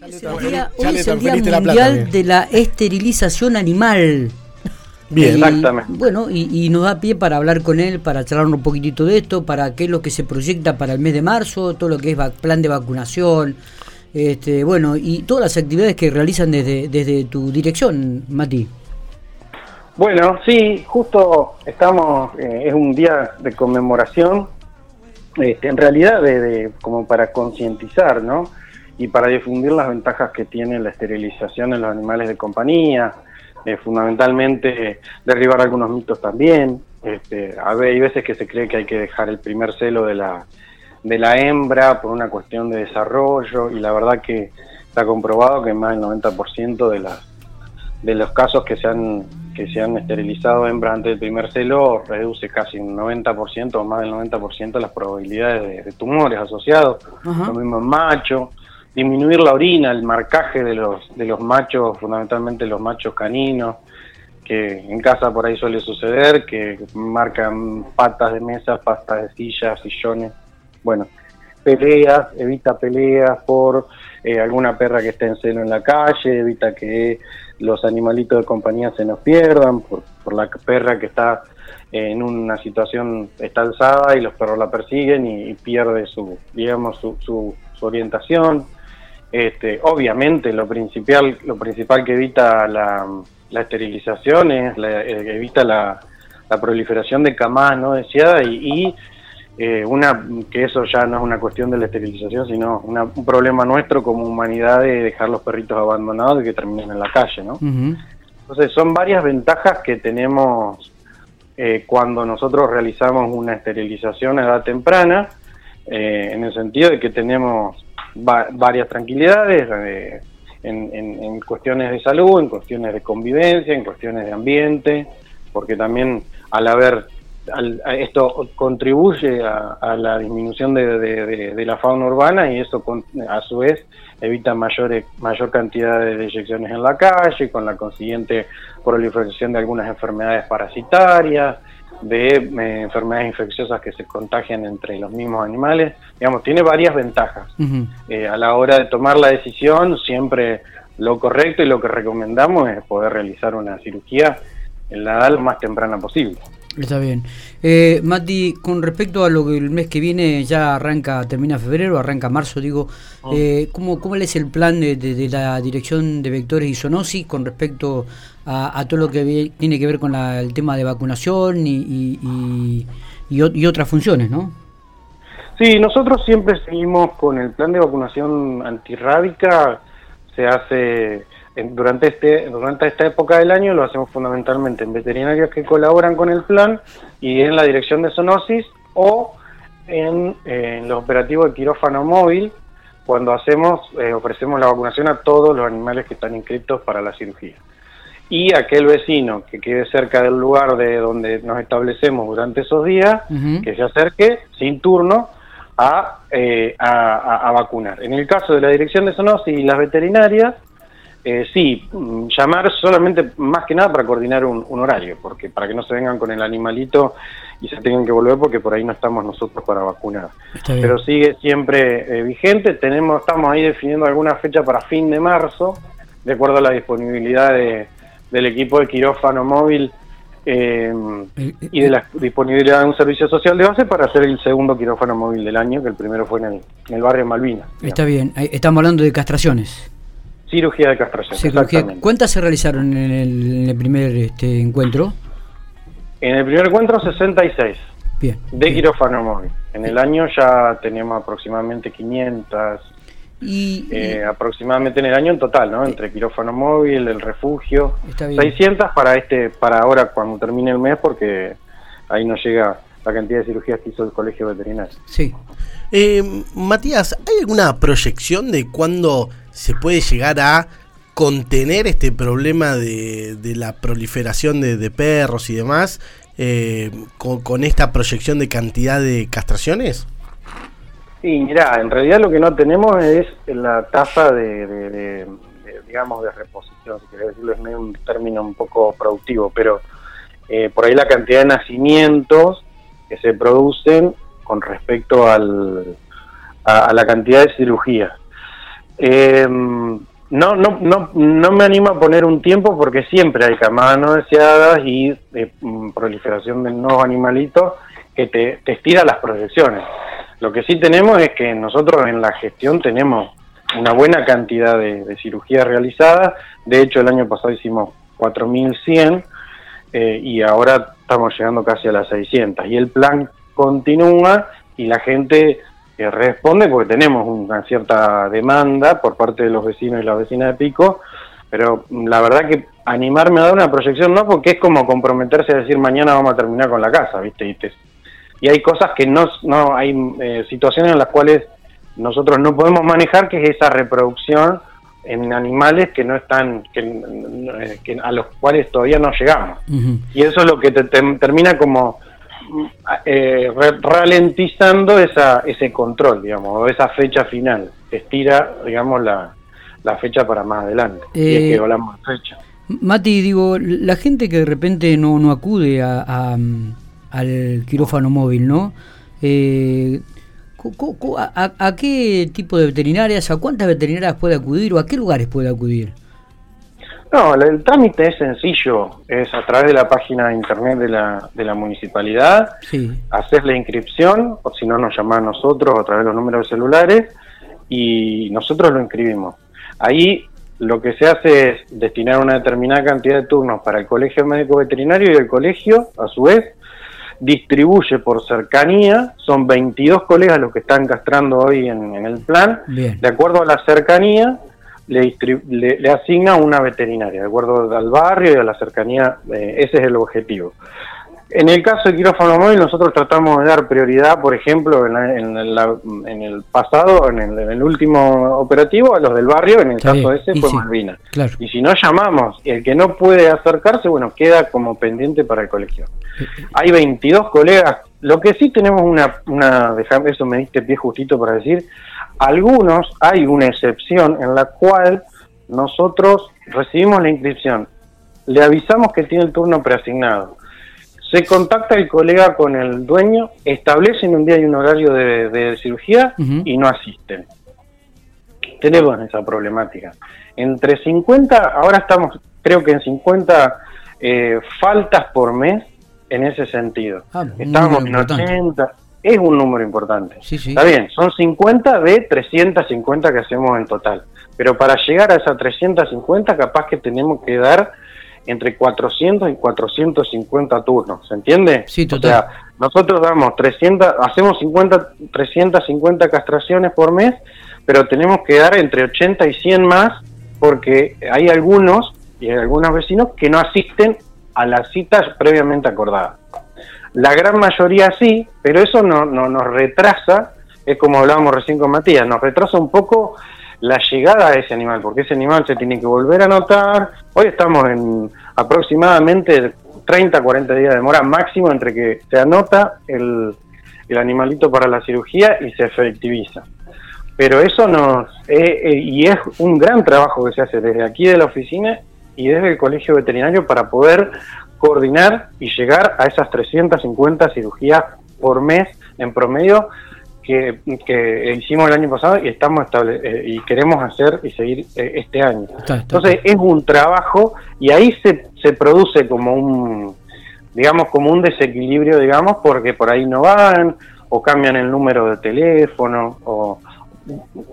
Hoy es el día, hoy es el día mundial de la esterilización animal. Bien, Y, exactamente. Bueno, y, y nos da pie para hablar con él, para charlar un poquitito de esto, para qué es lo que se proyecta para el mes de marzo, todo lo que es plan de vacunación, este, bueno, y todas las actividades que realizan desde, desde tu dirección, Mati. Bueno, sí, justo estamos, eh, es un día de conmemoración, este, en realidad de, de- como para concientizar, ¿no? Y para difundir las ventajas que tiene la esterilización en los animales de compañía, eh, fundamentalmente derribar algunos mitos también. Este, hay veces que se cree que hay que dejar el primer celo de la, de la hembra por una cuestión de desarrollo y la verdad que está comprobado que más del 90% de las de los casos que se han que se han esterilizado hembras antes del primer celo reduce casi un 90% o más del 90% las probabilidades de, de tumores asociados, Ajá. lo mismo en macho, disminuir la orina, el marcaje de los de los machos, fundamentalmente los machos caninos, que en casa por ahí suele suceder, que marcan patas de mesa, patas de sillas, sillones, bueno, peleas, evita peleas por eh, alguna perra que esté en celo en la calle, evita que los animalitos de compañía se nos pierdan por, por la perra que está eh, en una situación está y los perros la persiguen y, y pierde su digamos su, su- su orientación este, obviamente lo principal lo principal que evita la, la esterilización es la, eh, evita la, la proliferación de camadas no deseadas y, y eh, una que eso ya no es una cuestión de la esterilización, sino una- un problema nuestro como humanidad de dejar los perritos abandonados y que terminen en la calle, ¿no? Entonces son varias ventajas que tenemos eh, cuando nosotros realizamos una esterilización a edad temprana, eh, en el sentido de que tenemos va- varias tranquilidades eh, en, en- en cuestiones de salud, en cuestiones de convivencia, en cuestiones de ambiente, porque también al haber al- a esto contribuye a, a la disminución de, de- de- de la fauna urbana y eso con- a su vez evita mayor, mayor cantidad de deyecciones en la calle, con la consiguiente proliferación de algunas enfermedades parasitarias, de eh, enfermedades infecciosas que se contagian entre los mismos animales. Digamos, tiene varias ventajas. Eh, a la hora de tomar la decisión, siempre lo correcto y lo que recomendamos es poder realizar una cirugía en la edad lo más temprana posible. Está bien. Eh, Mati, con respecto a lo que el mes que viene ya arranca, termina febrero, arranca marzo, digo, eh, ¿cómo, ¿cómo es el plan de, de- de la Dirección de Vectores y Zoonosis con respecto a, a todo lo que vi- tiene que ver con la- el tema de vacunación y, y, y- y otras funciones, ¿no? Sí, nosotros siempre seguimos con el plan de vacunación antirrábica. Se hace durante este durante esta época del año lo hacemos fundamentalmente en veterinarios que colaboran con el plan y en la dirección de zoonosis o en, eh, en los operativos de quirófano móvil cuando hacemos eh, ofrecemos la vacunación a todos los animales que están inscritos para la cirugía y aquel vecino que quede cerca del lugar de donde nos establecemos durante esos días que se acerque sin turno a, eh, a, a- a vacunar. En el caso de la dirección de zoonosis y las veterinarias, eh, sí, mm, llamar solamente más que nada para coordinar un, un horario, porque para que no se vengan con el animalito y se tengan que volver porque por ahí no estamos nosotros para vacunar. Pero sigue siempre eh, vigente, tenemos estamos ahí definiendo alguna fecha para fin de marzo, de acuerdo a la disponibilidad de- del equipo de quirófano móvil eh, y de la disponibilidad de un servicio social de base para hacer el segundo quirófano móvil del año, que el primero fue en el, en el barrio Malvinas. Está bien. Estamos hablando de castraciones. Cirugía de castración. Cirugía. ¿Cuántas se realizaron en el, en el primer este, encuentro? En el primer encuentro 66 Bien. de bien. quirófano móvil. En el año ya tenemos aproximadamente 500, Y, y- eh, aproximadamente en el año en total, ¿no? Entre quirófano móvil, el refugio, Está bien. 600 para este para ahora cuando termine el mes porque ahí nos llega la cantidad de cirugías que hizo el colegio veterinario. sí. Eh, Matías, ¿hay alguna proyección de cuándo se puede llegar a contener este problema de, la proliferación de, perros y demás eh, con, esta proyección de cantidad de castraciones? Sí, mirá, en realidad lo que no tenemos es la tasa de, de- digamos, de reposición, si querés decirlo, es un término un poco productivo, pero eh, por ahí la cantidad de nacimientos que se producen con respecto al, a, a la cantidad de cirugías. Em, no, no, no, no me animo a poner un tiempo porque siempre hay camadas no deseadas y eh, mm, proliferación de nuevos animalitos que te, te estira las proyecciones. Lo que sí tenemos es que nosotros en la gestión tenemos una buena cantidad de, cirugías realizadas. De hecho, el año pasado hicimos 4.100 eh, y ahora estamos llegando casi a las 600. Y el plan continúa y la gente eh, responde porque tenemos una cierta demanda por parte de los vecinos y las vecinas de Pico. Pero la verdad que animarme a dar una proyección no, porque es como comprometerse a decir mañana vamos a terminar con la casa, ¿viste? Y, y hay cosas que no, no hay eh, situaciones en las cuales nosotros no podemos manejar, que es esa reproducción en animales que no están, que, a los cuales todavía no llegamos. Y eso es lo que te, termina como eh, ralentizando esa, ese control, digamos, o esa fecha final. Estira, digamos, la, la fecha para más adelante. y es que eh, hablamos de fecha. Mati, digo, la gente que de repente no, no acude a, al quirófano móvil, ¿no? Eh, ¿A, qué tipo de veterinarias, a cuántas veterinarias puede acudir o a qué lugares puede acudir? No, el, trámite es sencillo, es a través de la página de internet de la, de la municipalidad, hacer la inscripción, o si no nos llaman a nosotros a través de los números celulares, y nosotros lo inscribimos. Ahí lo que se hace es destinar una determinada cantidad de turnos para el colegio médico veterinario y el colegio, a su vez, distribuye por cercanía, son 22 colegas los que están castrando hoy en, el plan, de acuerdo a la cercanía le, le, asigna una veterinaria, de acuerdo al barrio y a la cercanía, eh, ese es el objetivo. En el caso de quirófano móvil, nosotros tratamos de dar prioridad, por ejemplo, en, en, el pasado, en el, último operativo, a los del barrio, en el caso ese fue Malvina. Y si no llamamos, el que no puede acercarse, bueno, queda como pendiente para el colegio. Hay 22 colegas, lo que sí tenemos una, una eso me diste pie justito para decir, algunos hay una excepción en la cual nosotros recibimos la inscripción, le avisamos que tiene el turno preasignado se contacta el colega con el dueño, establecen un día y un horario de, cirugía y no asisten. Tenemos esa problemática. Entre 50, ahora estamos creo que en 50 eh, faltas por mes en ese sentido. Ah, estamos en 80, es un número importante. Está bien, son 50 de 350 que hacemos en total. Pero para llegar a esas 350 capaz que tenemos que dar entre 400 y 450 turnos, ¿se entiende? Sí, total. O sea, nosotros damos 300, hacemos 50, 350 castraciones por mes, pero tenemos que dar entre 80 y 100 más porque hay algunos y hay algunos vecinos que no asisten a las citas previamente acordadas. La gran mayoría sí, pero eso no, no nos retrasa, es como hablábamos recién con Matías, nos retrasa un poco la llegada a ese animal, porque ese animal se tiene que volver a anotar. Hoy estamos en aproximadamente 30, 40 días de demora máximo entre que se anota el, animalito para la cirugía y se efectiviza. Pero eso nos, eh, eh, y es un gran trabajo que se hace desde aquí de la oficina y desde el colegio veterinario para poder coordinar y llegar a esas 350 cirugías por mes en promedio que, hicimos el año pasado y estamos estable, eh, y queremos hacer y seguir eh, este año. Entonces es un trabajo y ahí se, se produce como un digamos como un desequilibrio digamos porque por ahí no van o cambian el número de teléfono o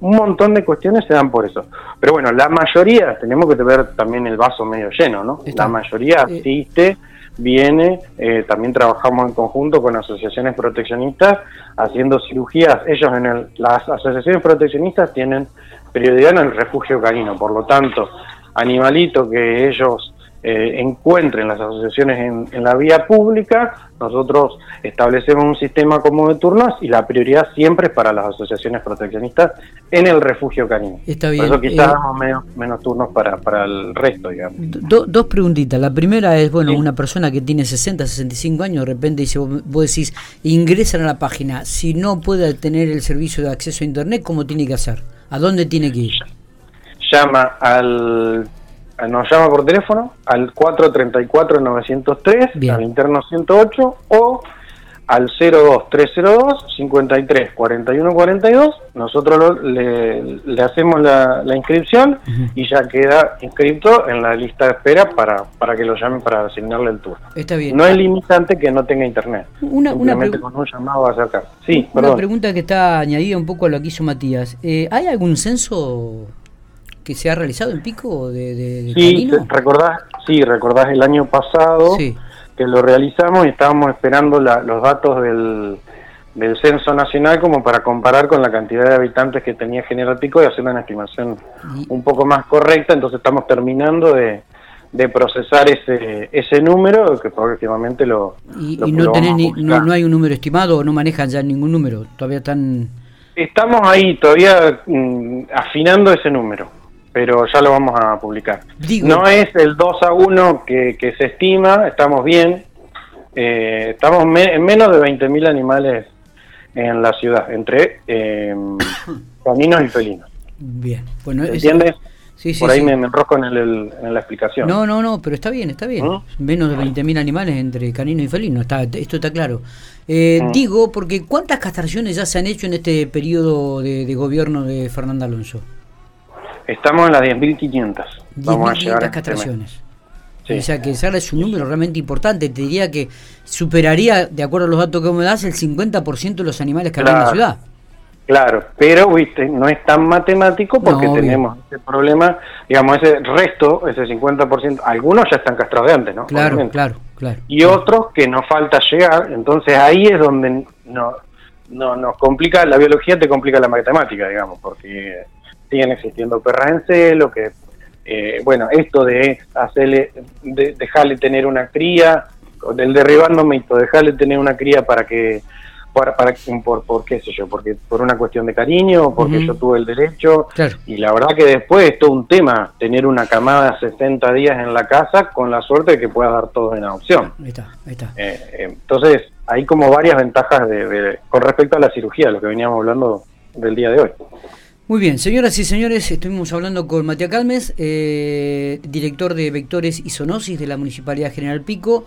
un montón de cuestiones se dan por eso. Pero bueno, la mayoría, tenemos que ver también el vaso medio lleno, ¿no? La mayoría eh, asiste viene, eh, también trabajamos en conjunto con asociaciones proteccionistas haciendo cirugías. Ellos en el, las asociaciones proteccionistas tienen prioridad en el refugio canino, por lo tanto, animalito que ellos eh, encuentren las asociaciones en, la vía pública, nosotros establecemos un sistema como de turnos y la prioridad siempre es para las asociaciones proteccionistas en el refugio canino. Está bien. Por eso quizás eh, damos menos, turnos para, para el resto, digamos. dos preguntitas. La primera es, bueno, una persona que tiene 60, 65 años, de repente dice, vos, decís, ingresan a la página, si no puede tener el servicio de acceso a Internet, ¿cómo tiene que hacer? ¿A dónde tiene que ir? Llama al nos llama por teléfono al 434-903, al interno 108, o al 02302 53 41 42. Nosotros le, hacemos la, inscripción y ya queda inscrito en la lista de espera para, para que lo llamen para asignarle el tour. Está bien. No es limitante que no tenga internet. Una, con un llamado va a acercar. Sí, una pregunta que está añadida un poco a lo que hizo Matías. Eh, ¿Hay algún censo que se ha realizado en Pico de, de, sí, recordás, sí, recordás el año pasado. Sí que lo realizamos y estábamos esperando los datos del, censo nacional como para comparar con la cantidad de habitantes que tenía General Pico y hacer una estimación un poco más correcta, entonces estamos terminando de, procesar ese, ese número que próximamente lo... ¿Y, no, no, hay un número estimado o no manejan ya ningún número? Todavía están... Estamos ahí todavía mm, afinando ese número pero ya lo vamos a publicar. no es el 2 a 1 que, se estima, estamos bien, eh, estamos en menos de 20.000 animales en la ciudad, entre eh, caninos y felinos. Bien, bueno, ¿entiendes? Sí, sí, Por ahí me, enrosco en, el, en, la explicación. No, no, no, pero está bien, está bien. ¿Mm? Menos de 20.000 animales entre caninos y felinos, está, esto está claro. Eh, ¿Mm? Digo, porque ¿cuántas castraciones ya se han hecho en este periodo de gobierno de Fernando Alonso? Estamos en las 10.500. Vamos a llegar a castraciones. O sea que ese es un número realmente importante. Te diría que superaría, de acuerdo a los datos que me das, el 50% de los animales que hay en la ciudad. Claro, pero viste, no es tan matemático porque tenemos ese problema, digamos, ese resto, ese 50%, algunos ya están castrados de antes, ¿no? Claro, claro, claro. Y otros que nos falta llegar, entonces ahí es donde no, no nos complica, la biología te complica la matemática, digamos, porque siguen existiendo perras en celo, que, eh, bueno, esto de hacerle, de dejarle tener una cría, del derribando mito, dejarle tener una cría para que, para, para por, por, qué sé yo, porque por una cuestión de cariño, porque yo tuve el derecho, y la verdad que después es todo un tema tener una camada de 60 días en la casa con la suerte de que pueda dar todo en adopción. Ahí está, ahí está. Eh, entonces, hay como varias ventajas de, con respecto a la cirugía, lo que veníamos hablando del día de hoy. Muy bien, señoras y señores, estuvimos hablando con Matías Calmes, eh, director de Vectores y Zoonosis de la Municipalidad General Pico.